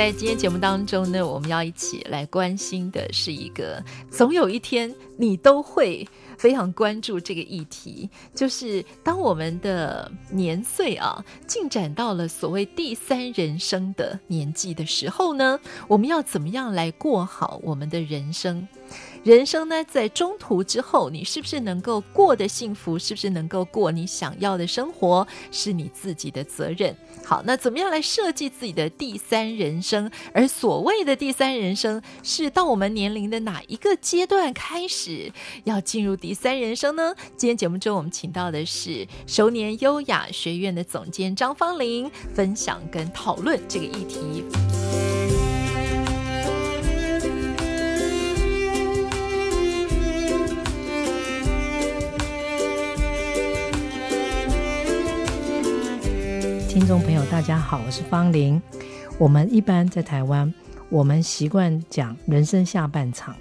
在今天节目当中呢，我们要一起来关心的是一个，总有一天你都会。非常关注这个议题，就是当我们的年岁啊进展到了所谓第三人生的年纪的时候呢，我们要怎么样来过好我们的人生？人生呢，在中途之后，你是不是能够过得幸福？是不是能够过你想要的生活？是你自己的责任。好，那怎么样来设计自己的第三人生？而所谓的第三人生，是到我们年龄的哪一个阶段开始要进入第三人生呢？今天节目中，我们请到的是熟年优雅学院的总监张芳玲，分享跟讨论这个议题。听众朋友，大家好，我是方玲。我们一般在台湾，我们习惯讲人生下半场，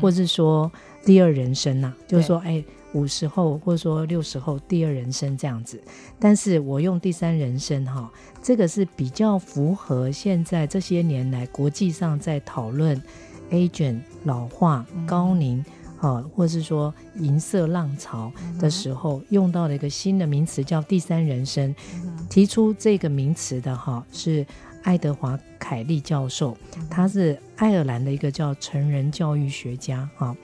或者说第二人生呐、啊，就是说，哎，五十后或者说六十后第二人生这样子。但是我用第三人生哈，这个是比较符合现在这些年来国际上在讨论 agent 老化、高龄。嗯啊，或是说银色浪潮的时候用到了一个新的名词叫第三人生，提出这个名词的哈是爱德华凯利教授，他是爱尔兰的一个叫成人教育学家哈。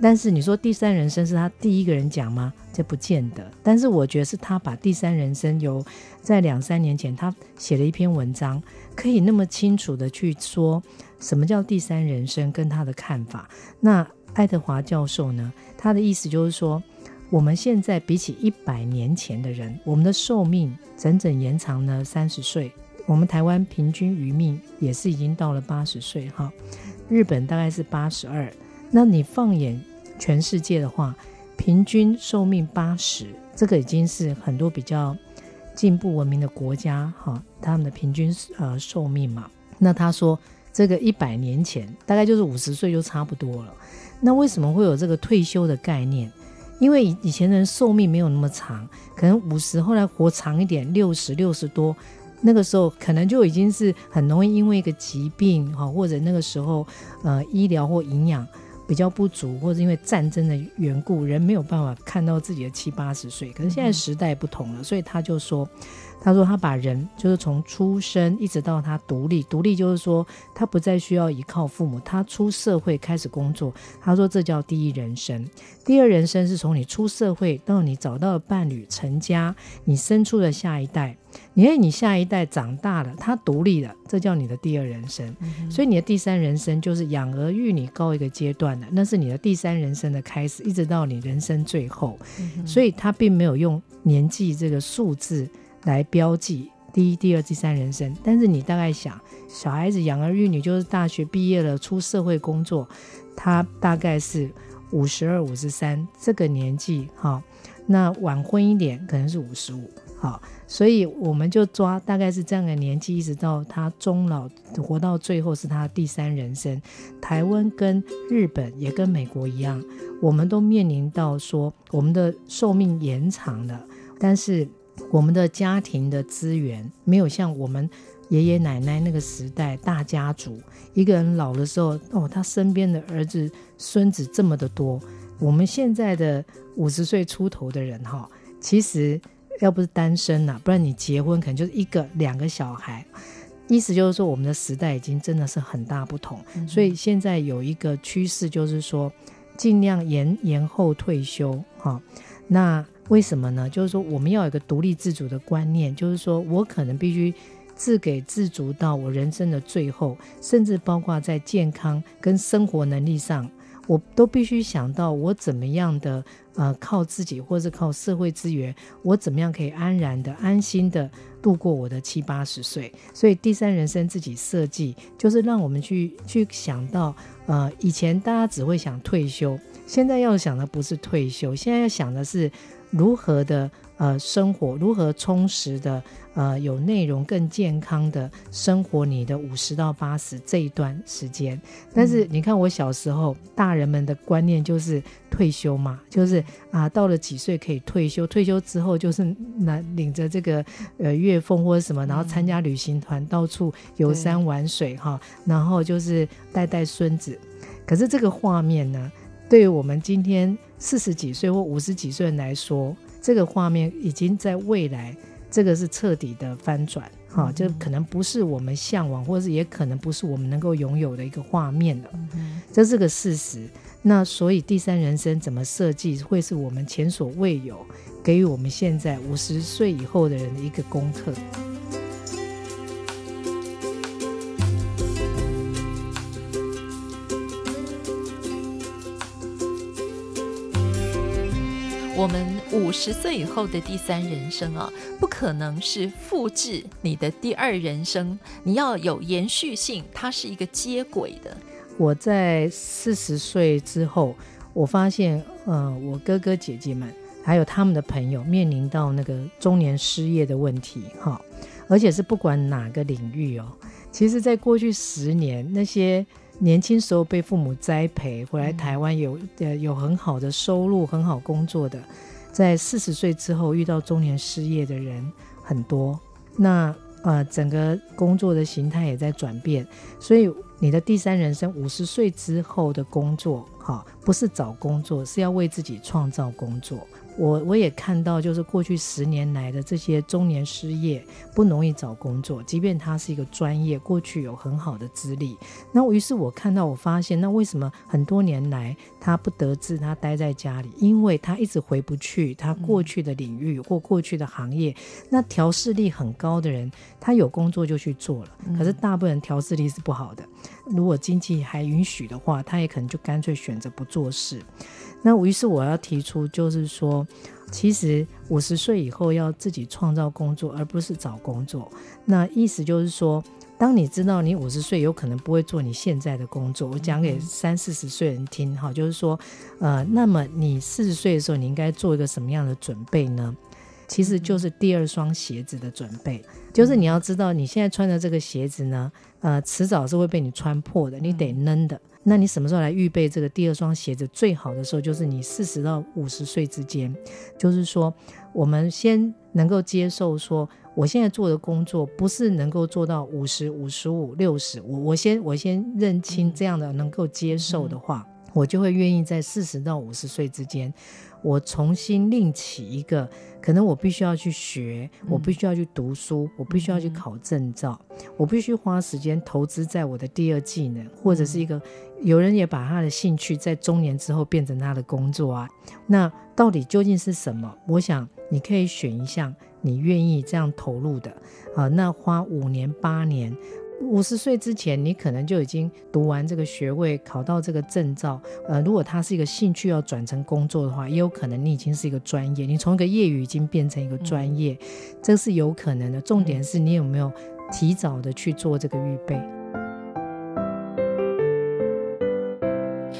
但是你说第三人生是他第一个人讲吗？这不见得。但是我觉得是他把第三人生由在两三年前他写了一篇文章，可以那么清楚的去说什么叫第三人生跟他的看法。那爱德华教授呢，他的意思就是说，我们现在比起一百年前的人，我们的寿命整整延长了三十岁。我们台湾平均余命也是已经到了八十岁哈，日本大概是八十二。那你放眼全世界的话，平均寿命八十，这个已经是很多比较进步文明的国家哈，他们的平均呃寿命嘛。那他说，这个一百年前大概就是五十岁就差不多了。那为什么会有这个退休的概念？因为以以前人寿命没有那么长，可能五十后来活长一点，六十六十多，那个时候可能就已经是很容易因为一个疾病哈，或者那个时候呃医疗或营养比较不足，或者因为战争的缘故，人没有办法看到自己的七八十岁。可是现在时代不同了，所以他就说。他说：“他把人就是从出生一直到他独立，独立就是说他不再需要依靠父母，他出社会开始工作。他说这叫第一人生，第二人生是从你出社会到你找到了伴侣、成家，你生出了下一代，因为你下一代长大了，他独立了，这叫你的第二人生。嗯、所以你的第三人生就是养儿育女高一个阶段的，那是你的第三人生的开始，一直到你人生最后。嗯、所以他并没有用年纪这个数字。”来标记第一、第二、第三人生，但是你大概想，小孩子养儿育女就是大学毕业了出社会工作，他大概是五十二、五十三这个年纪，哈，那晚婚一点可能是五十五，好，所以我们就抓大概是这样的年纪，一直到他终老活到最后是他第三人生。台湾跟日本也跟美国一样，我们都面临到说我们的寿命延长了，但是。我们的家庭的资源没有像我们爷爷奶奶那个时代大家族，一个人老的时候，哦，他身边的儿子孙子这么的多。我们现在的五十岁出头的人，哈，其实要不是单身呐，不然你结婚可能就是一个两个小孩。意思就是说，我们的时代已经真的是很大不同。所以现在有一个趋势，就是说尽量延延后退休，哈，那。为什么呢？就是说，我们要有一个独立自主的观念，就是说我可能必须自给自足到我人生的最后，甚至包括在健康跟生活能力上，我都必须想到我怎么样的呃靠自己，或是靠社会资源，我怎么样可以安然的、安心的度过我的七八十岁。所以第三人生自己设计，就是让我们去去想到，呃，以前大家只会想退休，现在要想的不是退休，现在要想的是如何的。呃，生活如何充实的，呃，有内容、更健康的生活，你的五十到八十这一段时间。但是你看，我小时候，大人们的观念就是退休嘛，就是啊，到了几岁可以退休，退休之后就是拿领着这个呃月俸或者什么，然后参加旅行团，到处游山玩水哈，然后就是带带孙子。可是这个画面呢，对于我们今天四十几岁或五十几岁人来说，这个画面已经在未来，这个是彻底的翻转，哈、嗯，就可能不是我们向往，或者是也可能不是我们能够拥有的一个画面了，嗯、这是个事实。那所以第三人生怎么设计，会是我们前所未有，给予我们现在五十岁以后的人的一个功课。五十岁以后的第三人生啊，不可能是复制你的第二人生，你要有延续性，它是一个接轨的。我在四十岁之后，我发现，呃，我哥哥姐姐们还有他们的朋友面临到那个中年失业的问题，哈，而且是不管哪个领域哦。其实，在过去十年，那些。年轻时候被父母栽培回来台湾有呃有很好的收入很好工作的，在四十岁之后遇到中年失业的人很多，那呃整个工作的形态也在转变，所以你的第三人生五十岁之后的工作，哈，不是找工作，是要为自己创造工作。我我也看到，就是过去十年来的这些中年失业不容易找工作，即便他是一个专业，过去有很好的资历。那于是我看到，我发现，那为什么很多年来他不得志，他待在家里？因为他一直回不去他过去的领域或过去的行业。那调试力很高的人，他有工作就去做了。可是大部分人调试力是不好的，如果经济还允许的话，他也可能就干脆选择不做事。那于是我要提出，就是说，其实五十岁以后要自己创造工作，而不是找工作。那意思就是说，当你知道你五十岁有可能不会做你现在的工作，我讲给三四十岁人听哈，就是说，呃，那么你四十岁的时候，你应该做一个什么样的准备呢？其实就是第二双鞋子的准备，就是你要知道你现在穿的这个鞋子呢，呃，迟早是会被你穿破的，你得扔的。那你什么时候来预备这个第二双鞋子？最好的时候就是你四十到五十岁之间，就是说，我们先能够接受说，我现在做的工作不是能够做到五十五十五六十，我我先我先认清这样的能够接受的话，我就会愿意在四十到五十岁之间。我重新另起一个，可能我必须要去学，我必须要去读书，我必须要去考证照，我必须花时间投资在我的第二技能，或者是一个有人也把他的兴趣在中年之后变成他的工作啊。那到底究竟是什么？我想你可以选一项你愿意这样投入的啊。那花五年八年。五十岁之前，你可能就已经读完这个学位，考到这个证照。呃，如果他是一个兴趣要转成工作的话，也有可能你已经是一个专业，你从一个业余已经变成一个专业，嗯、这是有可能的。重点是你有没有提早的去做这个预备。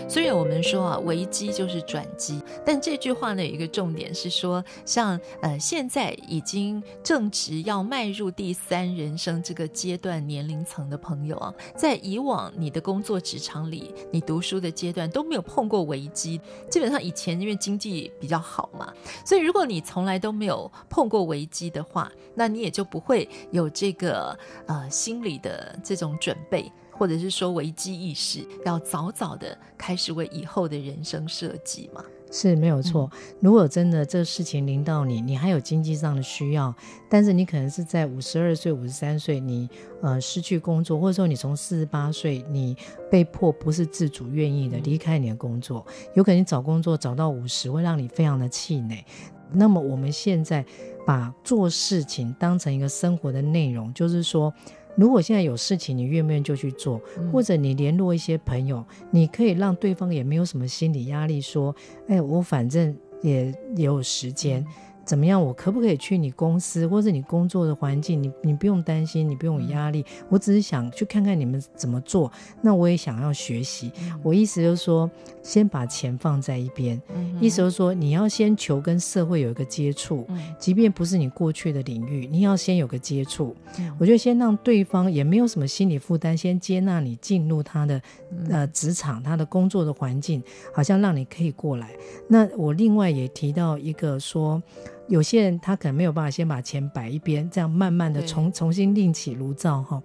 虽然我们说啊，危机就是转机，但这句话呢，有一个重点是说，像呃，现在已经正值要迈入第三人生这个阶段年龄层的朋友啊，在以往你的工作职场里，你读书的阶段都没有碰过危机，基本上以前因为经济比较好嘛，所以如果你从来都没有碰过危机的话，那你也就不会有这个呃心理的这种准备。或者是说危机意识，要早早的开始为以后的人生设计嘛？是没有错。如果真的这事情临到你，你还有经济上的需要，但是你可能是在五十二岁、五十三岁，你呃失去工作，或者说你从四十八岁，你被迫不是自主愿意的离开你的工作，有可能你找工作找到五十，会让你非常的气馁。那么我们现在把做事情当成一个生活的内容，就是说，如果现在有事情，你愿不愿意就去做，或者你联络一些朋友，你可以让对方也没有什么心理压力，说，哎，我反正也也有时间。怎么样？我可不可以去你公司，或者你工作的环境？你你不用担心，你不用有压力。我只是想去看看你们怎么做。那我也想要学习。嗯、我意思就是说，先把钱放在一边。嗯、意思就是说，你要先求跟社会有一个接触，嗯、即便不是你过去的领域，你要先有个接触。嗯、我觉得先让对方也没有什么心理负担，先接纳你进入他的呃职场，他的工作的环境，好像让你可以过来。那我另外也提到一个说。有些人他可能没有办法先把钱摆一边，这样慢慢的重重新另起炉灶哈。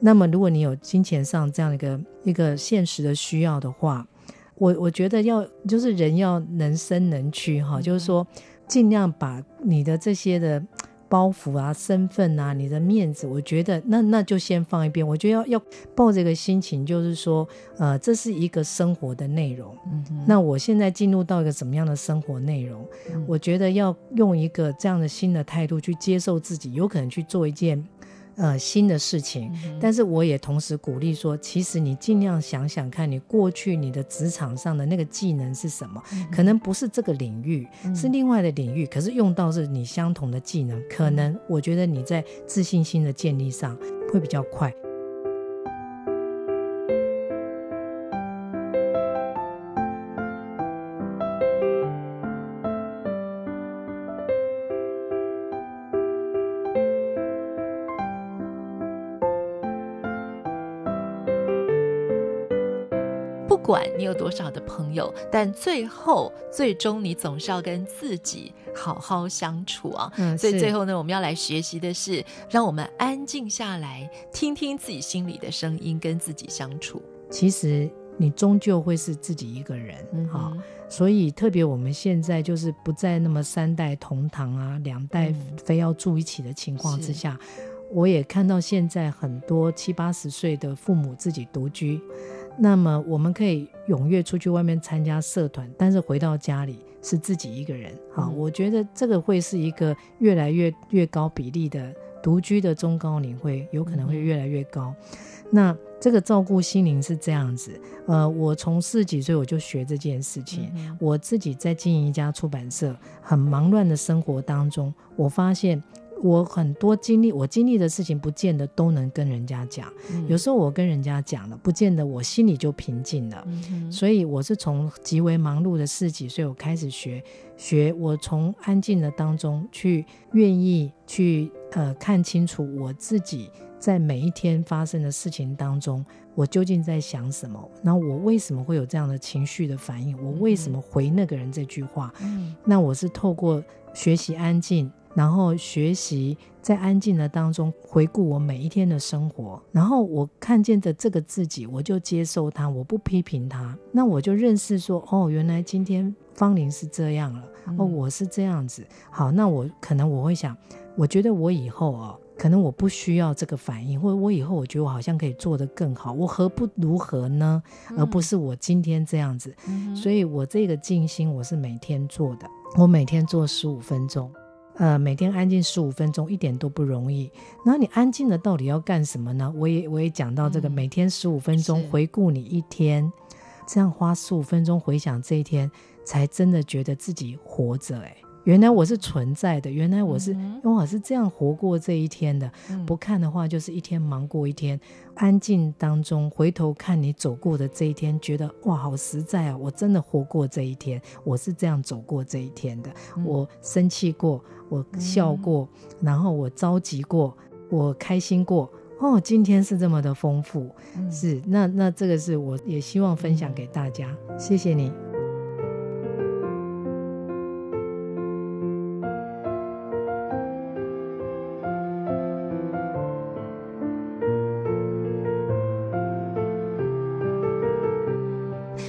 那么如果你有金钱上这样一个一个现实的需要的话，我我觉得要就是人要能伸能屈哈，就是说尽量把你的这些的。包袱啊，身份啊，你的面子，我觉得那那就先放一边。我觉得要要抱这个心情，就是说，呃，这是一个生活的内容。嗯，那我现在进入到一个什么样的生活内容？嗯，我觉得要用一个这样的新的态度去接受自己，有可能去做一件。呃，新的事情，嗯、但是我也同时鼓励说，其实你尽量想想看，你过去你的职场上的那个技能是什么？嗯、可能不是这个领域，嗯、是另外的领域，可是用到是你相同的技能，可能我觉得你在自信心的建立上会比较快。管你有多少的朋友，但最后最终你总是要跟自己好好相处啊。嗯，所以最后呢，我们要来学习的是，让我们安静下来，听听自己心里的声音，跟自己相处。其实你终究会是自己一个人，嗯哼，好，所以特别我们现在就是不再那么三代同堂啊，两代非要住一起的情况之下，嗯，我也看到现在很多七八十岁的父母自己独居。那么我们可以踊跃出去外面参加社团，但是回到家里是自己一个人。好，嗯、我觉得这个会是一个越来越越高比例的独居的中高龄会有可能会越来越高。嗯、那这个照顾心灵是这样子，呃，我从四十几岁我就学这件事情，嗯、我自己在经营一家出版社，很忙乱的生活当中，我发现。我很多经历，我经历的事情，不见得都能跟人家讲。嗯、有时候我跟人家讲了，不见得我心里就平静了。嗯、所以我是从极为忙碌的四十几岁，我开始学学，我从安静的当中去愿意去呃看清楚我自己在每一天发生的事情当中，我究竟在想什么？那我为什么会有这样的情绪的反应？我为什么回那个人这句话？嗯、那我是透过学习安静。然后学习在安静的当中回顾我每一天的生活，然后我看见的这个自己，我就接受它，我不批评它，那我就认识说，哦，原来今天芳玲是这样了，哦，我是这样子，好，那我可能我会想，我觉得我以后哦，可能我不需要这个反应，或者我以后我觉得我好像可以做得更好，我何不如何呢？而不是我今天这样子，所以我这个静心我是每天做的，我每天做十五分钟。呃，每天安静十五分钟一点都不容易。那你安静的到底要干什么呢？我也我也讲到这个，嗯、每天十五分钟回顾你一天，这样花十五分钟回想这一天，才真的觉得自己活着。哎。原来我是存在的，原来我是，哇，是这样活过这一天的。嗯、不看的话，就是一天忙过一天。安静当中回头看你走过的这一天，觉得哇，好实在啊！我真的活过这一天，我是这样走过这一天的。嗯、我生气过，我笑过，嗯、然后我着急过，我开心过。哦，今天是这么的丰富，嗯、是那那这个是我也希望分享给大家。嗯、谢谢你。